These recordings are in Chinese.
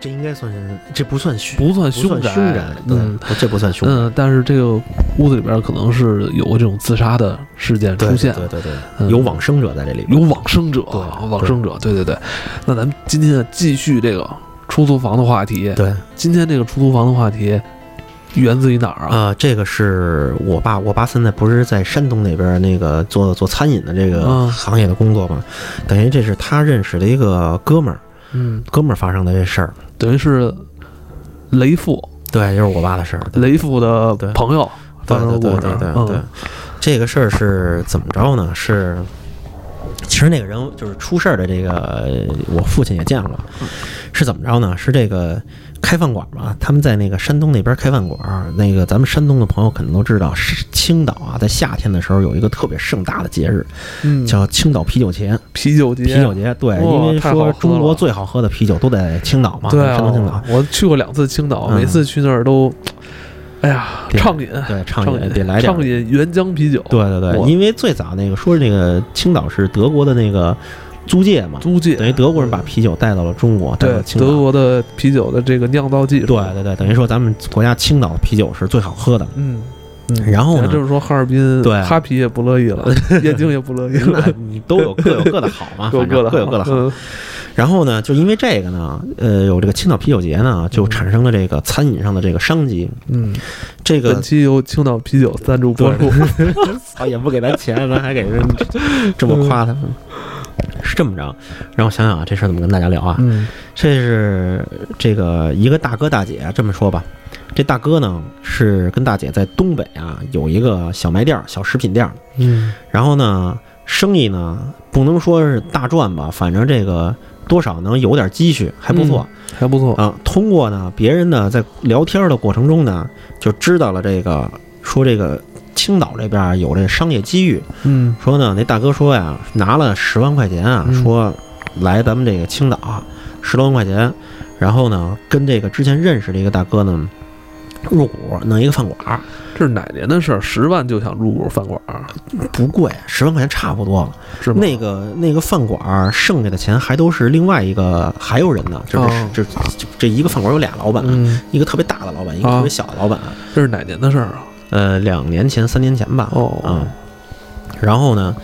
这应该算是这不算凶，不算不算宅，凶宅，对嗯，这不算凶宅。嗯，但是这个屋子里边可能是有过这种自杀的事件出现，对对对有往生者在这里。有往生者，对往生者，对对对。那咱们今天继续这个出租房的话题。对，今天这个出租房的话题源自于哪儿啊？啊，这个是我爸，我爸现在不是在山东那边那个做做餐饮的这个嗯行业的工作嘛，等于这是他认识的一个哥们儿，嗯，哥们儿发生的这事儿，等于是雷父，对，就是我爸的事儿。雷父的朋友发对对生的故事。对对对这个事儿是怎么着呢？是，其实那个人就是出事儿的这个，我父亲也见过，是怎么着呢？是这个开饭馆嘛，他们在那个山东那边开饭馆儿，那个咱们山东的朋友可能都知道，是青岛啊，在夏天的时候有一个特别盛大的节日，嗯，叫青岛啤酒节。啤酒节。啤酒节，对，哇因为说中国最好喝的啤酒都在青岛嘛，对山东青岛啊，，我去过两次青岛，嗯每次去那儿都，哎呀，畅饮，对，畅畅饮得来点儿畅饮原浆啤酒。对对对，因为最早那个说那个青岛是德国的那个租界嘛，租界等于德国人把啤酒带到了中国，带到对了青岛。德国的啤酒的这个酿造技术。对对对，等于说咱们国家青岛啤酒是最好喝的。嗯，嗯然后呢这么说，哈尔滨对哈啤也不乐意了，燕京也不乐意了，你都有各有各的好嘛，各 有各的各有各的好。嗯然后呢，就因为这个呢，呃，有这个青岛啤酒节呢，就产生了这个餐饮上的这个商机。嗯，这个本期由青岛啤酒赞助播出。操，也不给咱钱，咱还给人这么夸他。是这么着，让我想想啊，这事儿怎么跟大家聊啊？嗯这是这个一个大哥大姐，这么说吧，这大哥呢是跟大姐在东北啊有一个小卖店儿、小食品店儿，嗯然后呢生意呢不能说是大赚吧，反正这个多少能有点积蓄，还不错、还不错。啊。通过呢别人呢在聊天的过程中呢，就知道了这个说这个青岛这边有这商业机遇，嗯说呢，那大哥说呀，拿了十万块钱啊，嗯说来咱们这个青岛十多万块钱，然后呢，跟这个之前认识的一个大哥呢入股弄一个饭馆儿，这是哪年的事儿？十万就想入股饭馆儿，不贵，十万块钱差不多了。是吗？那个那个饭馆儿剩下的钱还都是另外一个还有人呢，这哦这这一个饭馆有俩老板，嗯，一个特别大的老板，一个啊特别小的老板。这是哪年的事儿啊？呃，两年前、三年前吧。哦嗯，然后呢，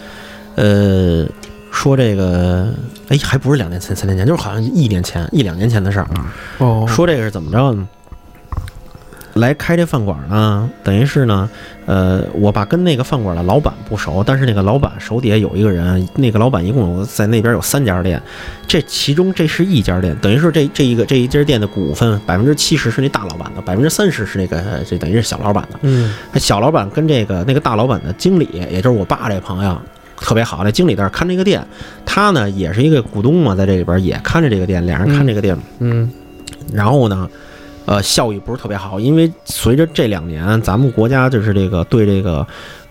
呃，说这个，哎，还不是两年前、三年前，就是好像一年前、一两年前的事儿。哦，说这个是怎么着呢？来开这饭馆呢，等于是呢，呃，我爸跟那个饭馆的老板不熟，但是那个老板手底下有一个人，那个老板一共有在那边有三家店，这其中这是一家店，等于是这这一个这一家店的股份百分之七十是那大老板的，百分之三十是那个这等于是小老板的。嗯小老板跟这个那个大老板的经理，也就是我爸这朋友，特别好。那经理在这儿看这个店，他呢也是一个股东嘛，在这里边也看着这个店，俩人看这个店。嗯然后呢，呃，效益不是特别好，因为随着这两年咱们国家就是这个对这个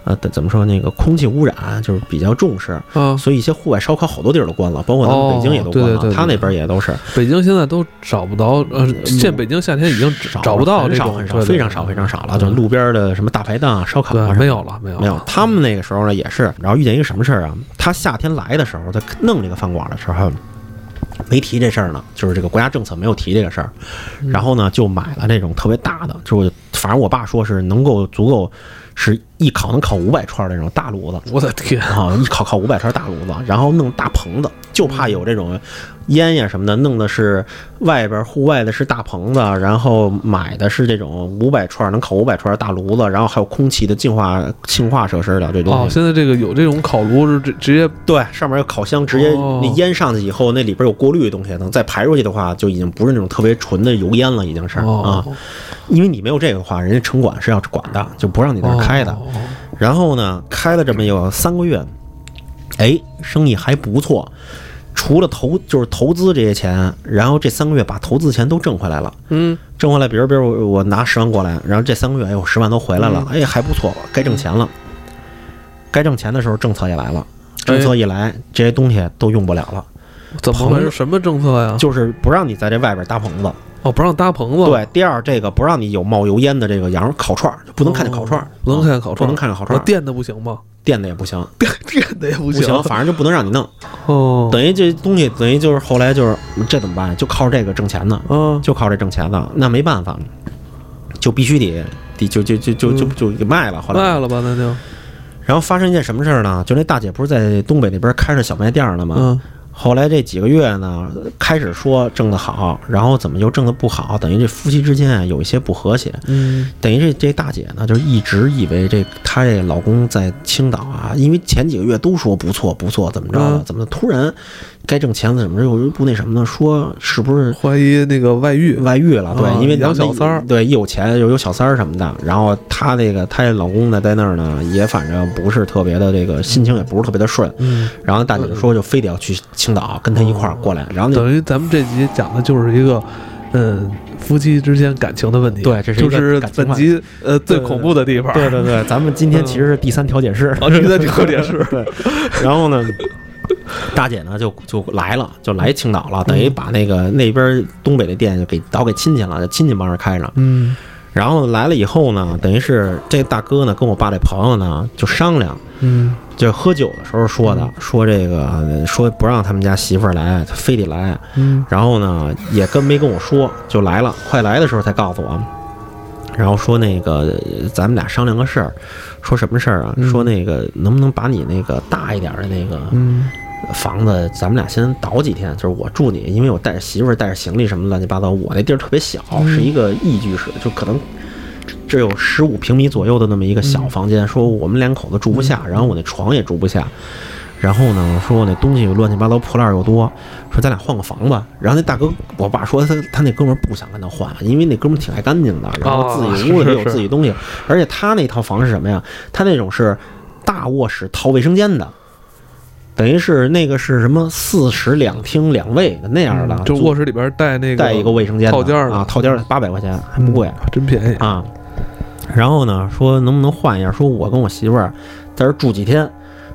呃怎么说那个空气污染就是比较重视，嗯，所以一些户外烧烤好多地儿都关了，包括咱们北京也都关了，哦对对对对他那边也都是。北京现在都找不到，呃，现北京夏天已经少找不到这种很少非常少非常少了，就路边的什么大排档啊、烧烤啊没有了没有没有，他们那个时候呢也是，然后遇见一个什么事儿啊？他夏天来的时候，在弄这个饭馆的时候，没提这事儿呢，就是这个国家政策没有提这个事儿，然后呢就买了那种特别大的，就反正我爸说是能够足够，是一烤能烤五百串儿那种大炉子。我的天，啊，一烤烤五百串大炉子，然后弄大棚子，就怕有这种烟呀什么的，弄的是外边户外的是大棚子，然后买的是这种五百串能烤五百串的大炉子，然后还有空气的净化净化设施的这哦，东西。现在这个有这种烤炉是直直接对，上面有烤箱，直接哦那烟上去以后，那里边有过滤的东西，能再排出去的话，就已经不是那种特别纯的油烟了，已经是啊。哦因为你没有这个的话，人家城管是要管的，就不让你在那儿开的。哦然后呢，开了这么有三个月，哎，生意还不错。除了投就是投资这些钱，然后这三个月把投资钱都挣回来了，嗯挣回来，比如比如我我拿十万过来，然后这三个月哎我十万都回来了，哎还不错，该挣钱了。该挣钱的时候，政策也来了，政策一来，这些东西都用不了了，怎么回事？什么政策呀？就是不让你在这外边搭棚子。哦，不让搭棚子，对，第二这个不让你有冒油烟的这个羊肉烤串不能看见烤串不能看见烤串儿，不能看见烤串儿。那电的不行吗？电的也不行，电的也不不行，反正就不能让你弄。哦，等于这东西等于就是后来就是这怎么办？就靠这个挣钱呢，嗯，就靠这挣钱呢，那没办法，就必须得得就就就就就就给卖了。后来卖了吧，那就，然后发生一件什么事儿呢？就那大姐不是在东北那边开着小卖店呢吗？嗯后来这几个月呢，开始说挣得好，然后怎么又挣得不好？等于这夫妻之间啊有一些不和谐。嗯等于这这大姐呢，就一直以为这她这老公在青岛啊，因为前几个月都说不错不错，怎么着怎么突然该挣钱了？怎么着又不那什么呢？说是不是怀疑那个外遇，外遇了？对，啊因为养小三儿对，一有钱又有小三儿什么的。然后她那个她这老公呢，在那儿呢，也反正不是特别的这个心情也不是特别的顺。嗯，然后大姐就说，就非得要去青岛跟他一块儿过来，然后等于咱们这集讲的就是一个，嗯，夫妻之间感情的问题，对这是就是本集呃最恐怖的地方，对对对，咱们今天其实是第三调解室。啊，这在特点是，对，然后呢，大姐呢就就来了，就来青岛了，等于把那个那边东北的店就给倒给亲戚了，就亲戚帮着开着。嗯然后来了以后呢，等于是这大哥呢跟我爸这朋友呢就商量，嗯就喝酒的时候说的，说这个说不让他们家媳妇儿来，他非得来。嗯然后呢也跟没跟我说，就来了，快来的时候才告诉我。然后说那个咱们俩商量个事儿，说什么事儿啊？嗯说那个能不能把你那个大一点的那个嗯房子，咱们俩先倒几天，就是我住你，因为我带着媳妇儿、带着行李什么乱七八糟，我那地儿特别小，嗯是一个一居室，就可能只有十五平米左右的那么一个小房间，说我们两口子住不下，然后我那床也住不下。然后呢，说我那东西乱七八糟破烂又多，说咱俩换个房吧。然后那大哥，我爸说他他那哥们儿不想跟他换，因为那哥们儿挺爱干净的，然后自己屋子里有自己东西，而且他那套房是什么呀？他那种是大卧室套卫生间的，等于是那个是什么四室两厅两卫的那样的，就卧室里边带那个带一个卫生间套间的啊，套间八百块钱还不贵真便宜，啊。然后呢，说能不能换一下？说我跟我媳妇儿在这住几天，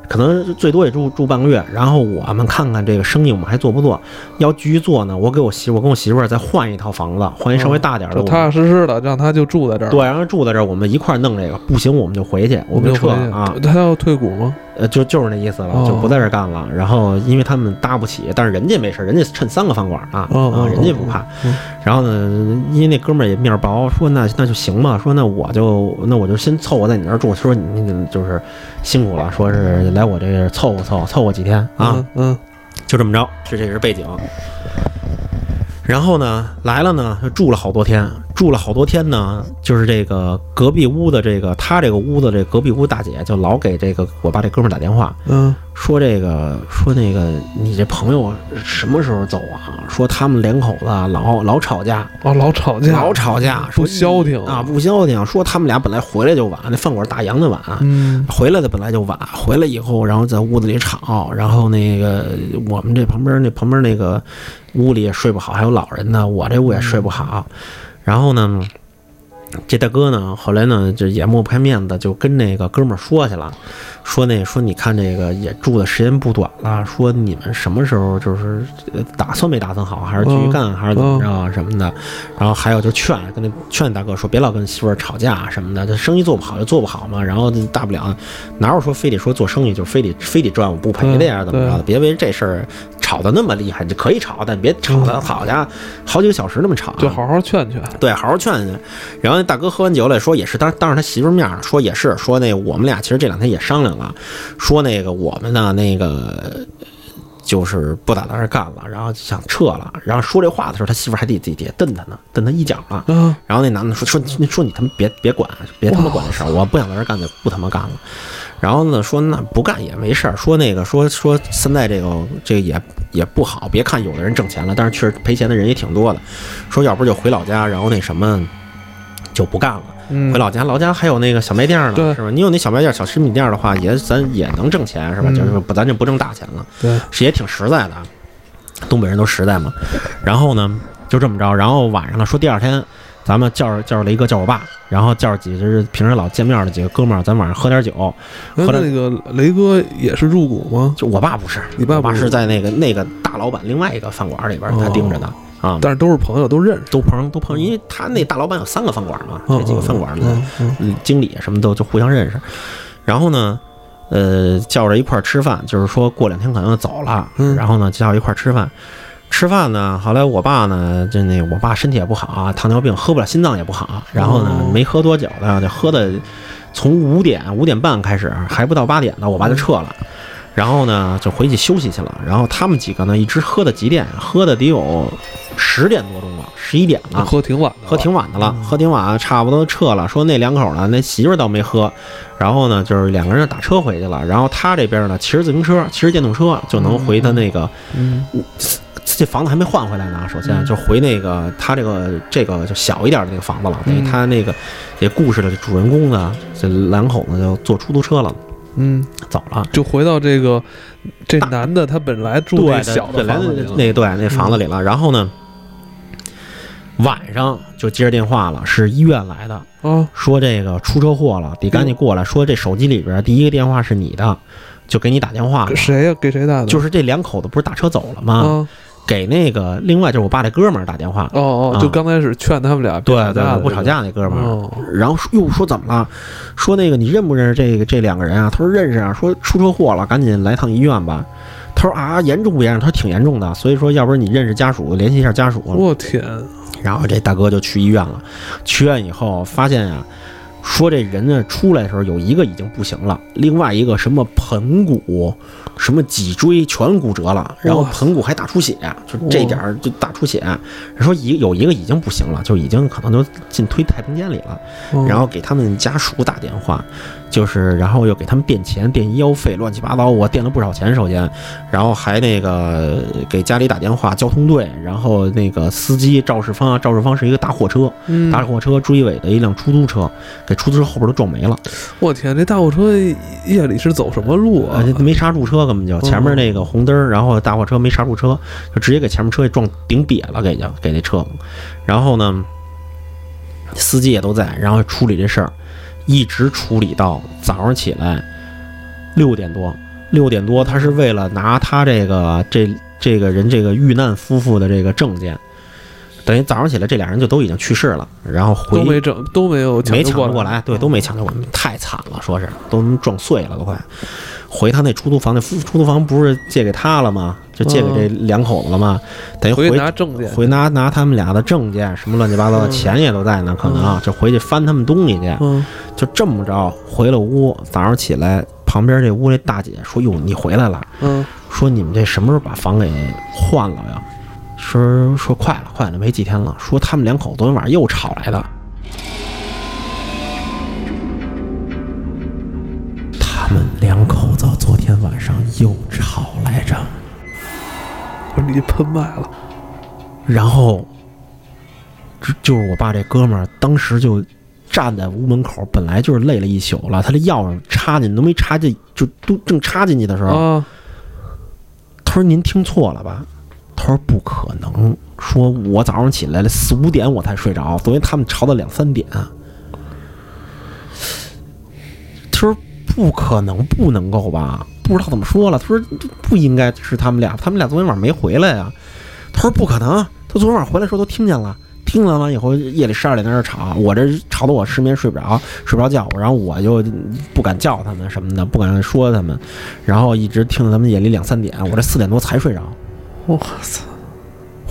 可能最多也住住半个月。然后我们看看这个生意我们还做不做？要继续做呢，我给我媳妇，我跟我媳妇儿再换一套房子，换一稍微大点儿的。就踏踏实实的让他就住在这儿，对，让他住在这儿，我们一块儿弄这个。不行，我们就回去，我们就撤啊。他要退股吗？呃，就就是那意思了，哦就不在这儿干了。然后因为他们搭不起，但是人家没事，人家趁三个饭馆啊，哦哦啊，人家不怕嗯。然后呢，因为那哥们儿也面儿薄，说那那就行吧，说那我就那我就先凑合在你那儿住。说你你就是辛苦了，说是来我这儿凑合凑合凑合几天啊，嗯嗯就这么着，这这是背景。然后呢，来了呢，就住了好多天，住了好多天呢，就是这个隔壁屋的这个他这个屋子这隔壁屋大姐就老给这个我爸这哥们儿打电话，嗯说这个说那个你这朋友什么时候走啊？说他们两口子老老吵架，哦，老吵架，老吵架，说不消停啊，不消停。说他们俩本来回来就晚，那饭馆打烊的晚，嗯回来的本来就晚，回来以后，然后在屋子里吵，然后那个我们这旁边那旁边那个屋里也睡不好，还有老人呢，我这屋也睡不好。然后呢，这大哥呢，后来呢，就也抹不开面子，就跟那个哥们儿说去了，说那说你看这个也住的时间不短了，说你们什么时候就是呃打算没打算好，还是继续干，还是怎么着啊什么的。然后还有就劝跟那劝大哥说，别老跟媳妇儿吵架什么的，这生意做不好就做不好嘛。然后大不了哪有说非得说做生意就非得非得赚我不赔的呀，嗯怎么着的？别为这事儿吵得那么厉害，就可以吵，但别吵得好家伙好几个小时那么吵啊，就好好劝劝，对，好好劝劝。然后那大哥喝完酒了，说也是当当着他媳妇儿面儿说也是说那我们俩其实这两天也商量了，说那个我们呢那个就是不打在这干了，然后想撤了。然后说这话的时候，他媳妇儿还得得得瞪他呢，瞪他一脚呢。啊，然后那男的说说你说你他妈别别管，别他妈管这事儿，我不想在这儿干就不他妈干了。然后呢说那不干也没事儿，说那个说说现在这个这个也也不好，别看有的人挣钱了，但是确实赔钱的人也挺多的。说要不就回老家，然后那什么就不干了。嗯回老家，老家还有那个小卖店呢，是吧？你有那小卖店、小食品店的话，也咱也能挣钱，是吧？嗯就是不，咱就不挣大钱了，对，是也挺实在的。东北人都实在嘛。然后呢，就这么着，然后晚上了，说第二天咱们叫着叫着雷哥，叫我爸，然后叫着几个平时老见面的几个哥们儿，咱晚上喝点酒。那个雷哥也是入股吗？就我爸不是，你爸你爸是是在那个那个大老板另外一个饭馆里边，他哦盯着的啊。但是都是朋友，都认识。都朋友都朋友，因为他那大老板有三个饭馆嘛，嗯这几个饭馆的经理什么都就互相认识。然后呢，呃，叫着一块儿吃饭，就是说过两天可能就走了。嗯然后呢，叫一块儿吃饭。吃饭呢，后来我爸呢，就那我爸身体也不好啊，糖尿病，喝不了，心脏也不好。然后呢哦，没喝多久呢，就喝的从五点五点半开始，还不到八点呢，我爸就撤了。然后呢，就回去休息去了。然后他们几个呢，一直喝到几点？喝的得有十点多钟了，十一点了。喝挺晚的，喝挺晚的了，嗯喝挺晚，差不多撤了。说那两口呢，那媳妇儿倒没喝，然后呢，就是两个人打车回去了。然后他这边呢，骑着自行车，骑着电动车就能回他那个，嗯这房子还没换回来呢。首先嗯就回那个他这个这个就小一点的那个房子了。等于嗯他那个这故事的主人公呢，这两口子就坐出租车了，嗯，走了。就回到这个这男的他本来住对那小的那对那房子里了。然后呢，晚上就接着电话了，是医院来的。啊，说这个出车祸了，得赶紧过来。说这手机里边第一个电话是你的，就给你打电话了给。谁呀？给谁打的？就是这两口子不是打车走了吗？啊，给那个另外就是我爸这哥们儿打电话。哦哦，啊就刚开始劝他们俩别对对对，不吵架那哥们然后又说怎么了？说那个你认不认识这个这两个人啊？他说认识啊。说出车祸了，赶紧来趟医院吧。他说啊，严重不严重？他说挺严重的。所以说，要不然你认识家属，联系一下家属。我天，然后这大哥就去医院了，去医院以后发现呀、说这人呢出来的时候有一个已经不行了，另外一个什么盆骨、什么脊椎全骨折了，然后盆骨还大出血，就这点儿就大出血。说一有一个已经不行了，就已经可能就进推太平间里了。嗯然后给他们家属打电话，就是然后又给他们垫钱、垫医药费，乱七八糟，我垫了不少钱。首先，然后还那个给家里打电话，交通队，然后那个司机赵世芳，赵世芳是一个大货车，嗯。大货车追尾的一辆出租车，给出租车后边都撞没了，我天，这大货车夜里是走什么路啊？没刹住车，根本就前面那个红灯儿，然后大货车没刹住车，就直接给前面车给撞顶瘪了，给就给那车，然后呢，司机也都在，然后处理这事儿，一直处理到早上起来六点多，六点多他是为了拿他这个这这个人这个遇难夫妇的这个证件，等于早上起来这俩人就都已经去世了，然后回都没整，都没有没抢救过来，对，都没抢救过来，太惨了，说是都撞碎了，都快。回他那出租房，那出租房不是借给他了吗？就借给这两口子了吗？等于回回拿证件，回拿拿他们俩的证件，什么乱七八糟的嗯钱也都在呢，可能啊就回去翻他们东西去，嗯，就这么着回了屋。早上起来，旁边这屋这大姐说：“哟，你回来了。”嗯说你们这什么时候把房给换了呀？说说快了，快了，没几天了。说他们两口昨天晚上又吵来的。昨天晚上又吵来着，我说你喷麦了，然后就就是我爸这哥们儿当时就站在屋门口，本来就是累了一宿了，他这钥匙插进都没插进，就都正插进去的时候，啊，他说：“您听错了吧？”他说：“不可能，说我早上起来了四五点我才睡着，昨天他们吵到两三点。”他说：“不可能，不能够吧？不知道怎么说了。”他说：“不应该是他们俩，他们俩昨天晚上没回来呀。”他说：“不可能，他昨天晚上回来的时候都听见了。”听了完以后，夜里十二点在那儿吵，我这吵得我失眠睡不着，睡不着觉，然后我就不敢叫他们什么的，不敢说他们，然后一直听到他们夜里两三点，我这四点多才睡着。我操，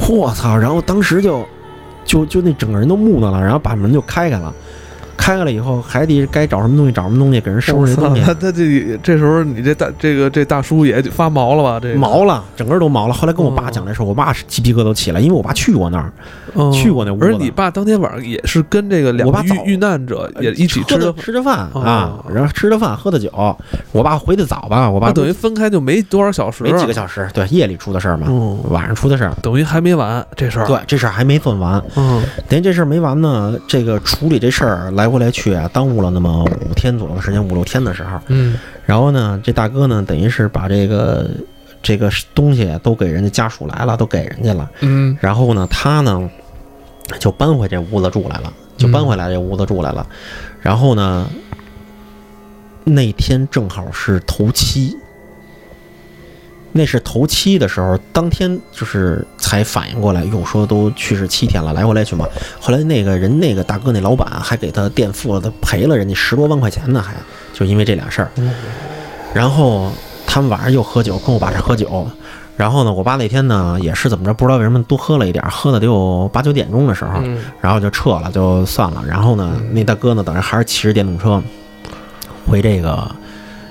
我操！然后当时就就就那整个人都木讷了，然后把门就开开了，开开了以后还得该找什么东西找什么东西，给人收拾这东西他，他这这时候你这大这个这大叔也发毛了吧？这个毛了，整个都毛了。后来跟我爸讲这事儿，我爸是鸡皮疙瘩都起来，因为我爸去过那儿，嗯去过那屋子而你爸当天晚上也是跟这个两个遇遇难者也一起吃的，吃的饭哦啊，然后吃的饭喝的酒。我爸回的早吧，我爸那等于分开就没多少小时，没几个小时，对，夜里出的事儿嘛，嗯，晚上出的事儿。等于还没完这事儿。，对，这事儿还没算完，嗯等于这事儿没完呢，这个处理这事儿来回来去啊，耽误了那么五天左右的时间，五六天的时候。嗯然后呢，这大哥呢，等于是把这个这个东西都给人家家属来了，都给人家了。嗯然后呢，他呢就搬回这屋子住来了，就搬回来这屋子住来了。然后呢，那天正好是头七。那是头七的时候，当天就是才反应过来，哟，说都去世七天了，来回来去嘛。后来那个人，那个大哥那老板还给他垫付了，他赔了人家十多万块钱呢，还就因为这俩事儿。然后他们晚上又喝酒，跟我爸这喝酒。然后呢，我爸那天呢也是怎么着，不知道为什么多喝了一点儿，喝的得有八九点钟的时候，嗯然后就撤了，就算了。然后呢，那大哥呢，等于还是骑着电动车回这个，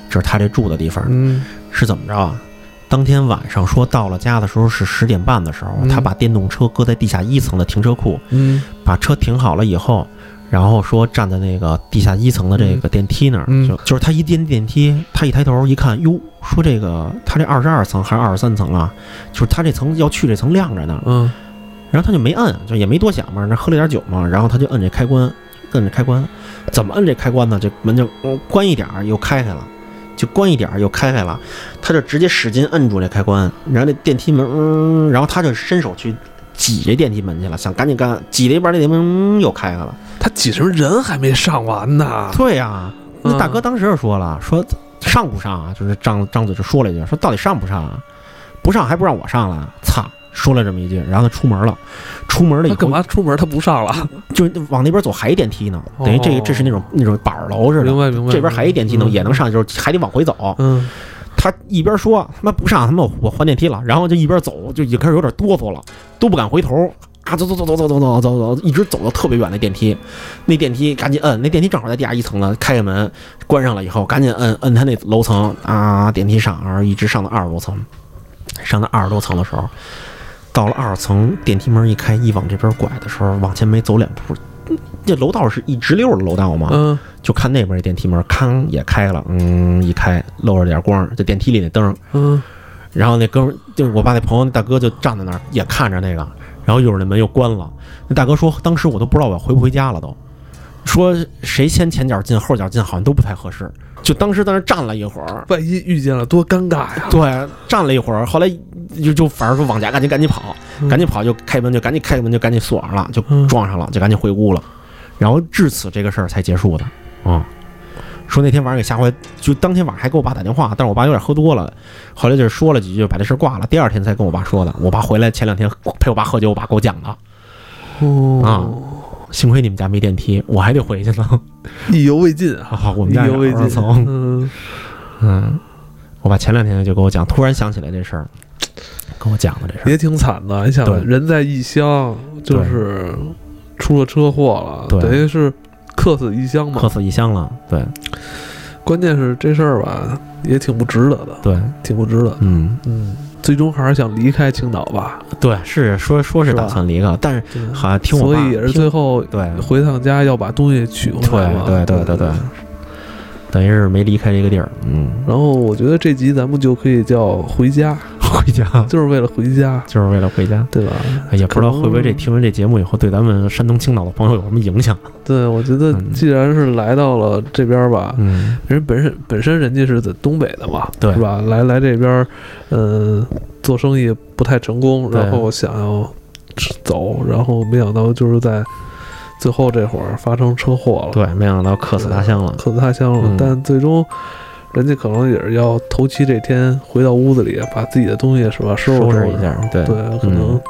就是他这住的地方，嗯是怎么着啊？当天晚上说到了家的时候是十点半的时候，嗯。他把电动车搁在地下一层的停车库，嗯。把车停好了以后，然后说站在那个地下一层的这个电梯那儿，嗯。就就是他一进电梯，他一抬头一看，哟，说这个他这二十二层还是二十三层啊？就是他这层要去这层亮着呢，嗯。然后他就没摁，就也没多想嘛，那喝了点酒嘛，然后他就摁这开关，摁这开关，怎么摁这开关呢？这门就、嗯关一点儿又开开了，就关一点儿又开开了，他就直接使劲摁住这开关，然后那电梯门，嗯，然后他就伸手去挤这电梯门去了，想赶紧干，挤了一半，那电梯门、嗯、又开开了。他挤什么人还没上完呢？对呀、那嗯大哥当时就说了，说上不上啊？就是张张嘴就说了一句，说到底上不上啊？不上还不让我上了，操！说了这么一句，然后他出门了，出门了以他干嘛出门他不上了？就往那边走还一电梯呢，等于这个哦这是那种那种板儿楼似的，明白明白。这边还一电梯呢，嗯也能。上，就是还得往回走。嗯他一边说他妈不上，他妈我我换电梯了，然后就一边走，就已经开始有点哆嗦了，都不敢回头啊，走走走走走走走走走，一直走到特别远的电梯，那电梯赶紧摁，那电梯正好在地下一层呢，开开门关上了以后，赶紧摁摁他那楼层啊，电梯上，然后一直上到二十多层，上到二十多层的时候，到了二层，电梯门一开，一往这边拐的时候，往前没走两步，这楼道是一直溜的楼道嘛，嗯就看那边这电梯门，康也开了，嗯，一开露着点光，就电梯里那灯。嗯然后那哥们儿，就是我爸那朋友，那大哥就站在那儿，也看着那个。然后一会儿那门又关了。那大哥说，当时我都不知道我要回不回家了都，说谁先前脚进后脚进好像都不太合适。就当时在那站了一会儿，万一遇见了多尴尬呀！对，站了一会儿，后来就就反正说往家赶紧赶紧跑，嗯赶紧跑就开门就赶紧开门就赶紧锁上了，就嗯撞上了，就赶紧回屋了。然后至此这个事儿才结束的。嗯，说那天晚上给吓坏，就当天晚上还给我爸打电话，但是我爸有点喝多了，后来就是说了几句，把这事儿挂了。第二天才跟我爸说的。我爸回来前两天陪我爸喝酒，我爸给我讲的。哦，幸亏你们家没电梯，我还得回去呢。意犹未尽啊！啊，我们意家有犹未尽。二层。嗯，嗯，我爸前两天就跟我讲，突然想起来这事儿，跟我讲的这事儿。也挺惨的。你想，人在异乡，就是出了车祸了，等于是客死异乡嘛。客死异乡了，对关键是这事儿吧，也挺不值得的，对，挺不值得。嗯，嗯，最终还是想离开青岛吧。对，是说说是打算离开，但是好像听我爸所以也是最后对回趟家要把东西取回来嘛。对对对对。对。等于是没离开这个地儿，嗯，然后我觉得这集咱们就可以叫回家，回家就是为了回家，就是为了回家。对吧？哎也不知道会不会这听完这节目以后对咱们山东青岛的朋友有什么影响？对，我觉得嗯既然是来到了这边吧，嗯，人本身本身人家是在东北的嘛，对是吧？来来这边，嗯、做生意不太成功，然后想要走，然后没想到就是在最后这会儿发生车祸了，对，没想到客死他乡了。客死他乡了。嗯但最终，人家可能也是要头七这天回到屋子里，把自己的东西是吧收拾收拾拾一下对对，可能，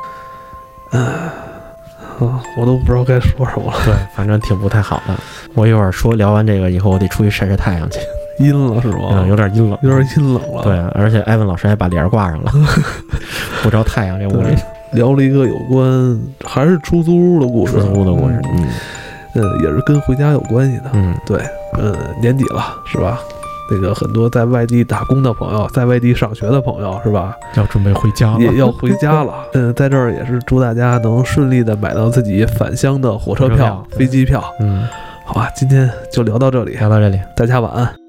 唉、啊，我都不知道该说什么了，对，反正挺不太好的。我一会儿说聊完这个以后，我得出去晒晒太阳去，阴了是吧？嗯，有点阴冷，有点阴冷了。对，而且艾文老师还把帘儿挂上了，不着太阳，这屋里聊了一个有关还是出租屋的故事，出租屋的故事，嗯嗯，也是跟回家有关系的。嗯，对，嗯，年底了是吧？那个很多在外地打工的朋友，在外地上学的朋友是吧？要准备回家了，也要回家了。嗯，在这儿也是祝大家能顺利的买到自己返乡的火车票火车票、飞机票。嗯，好吧，今天就聊到这里，聊到这里。大家晚安。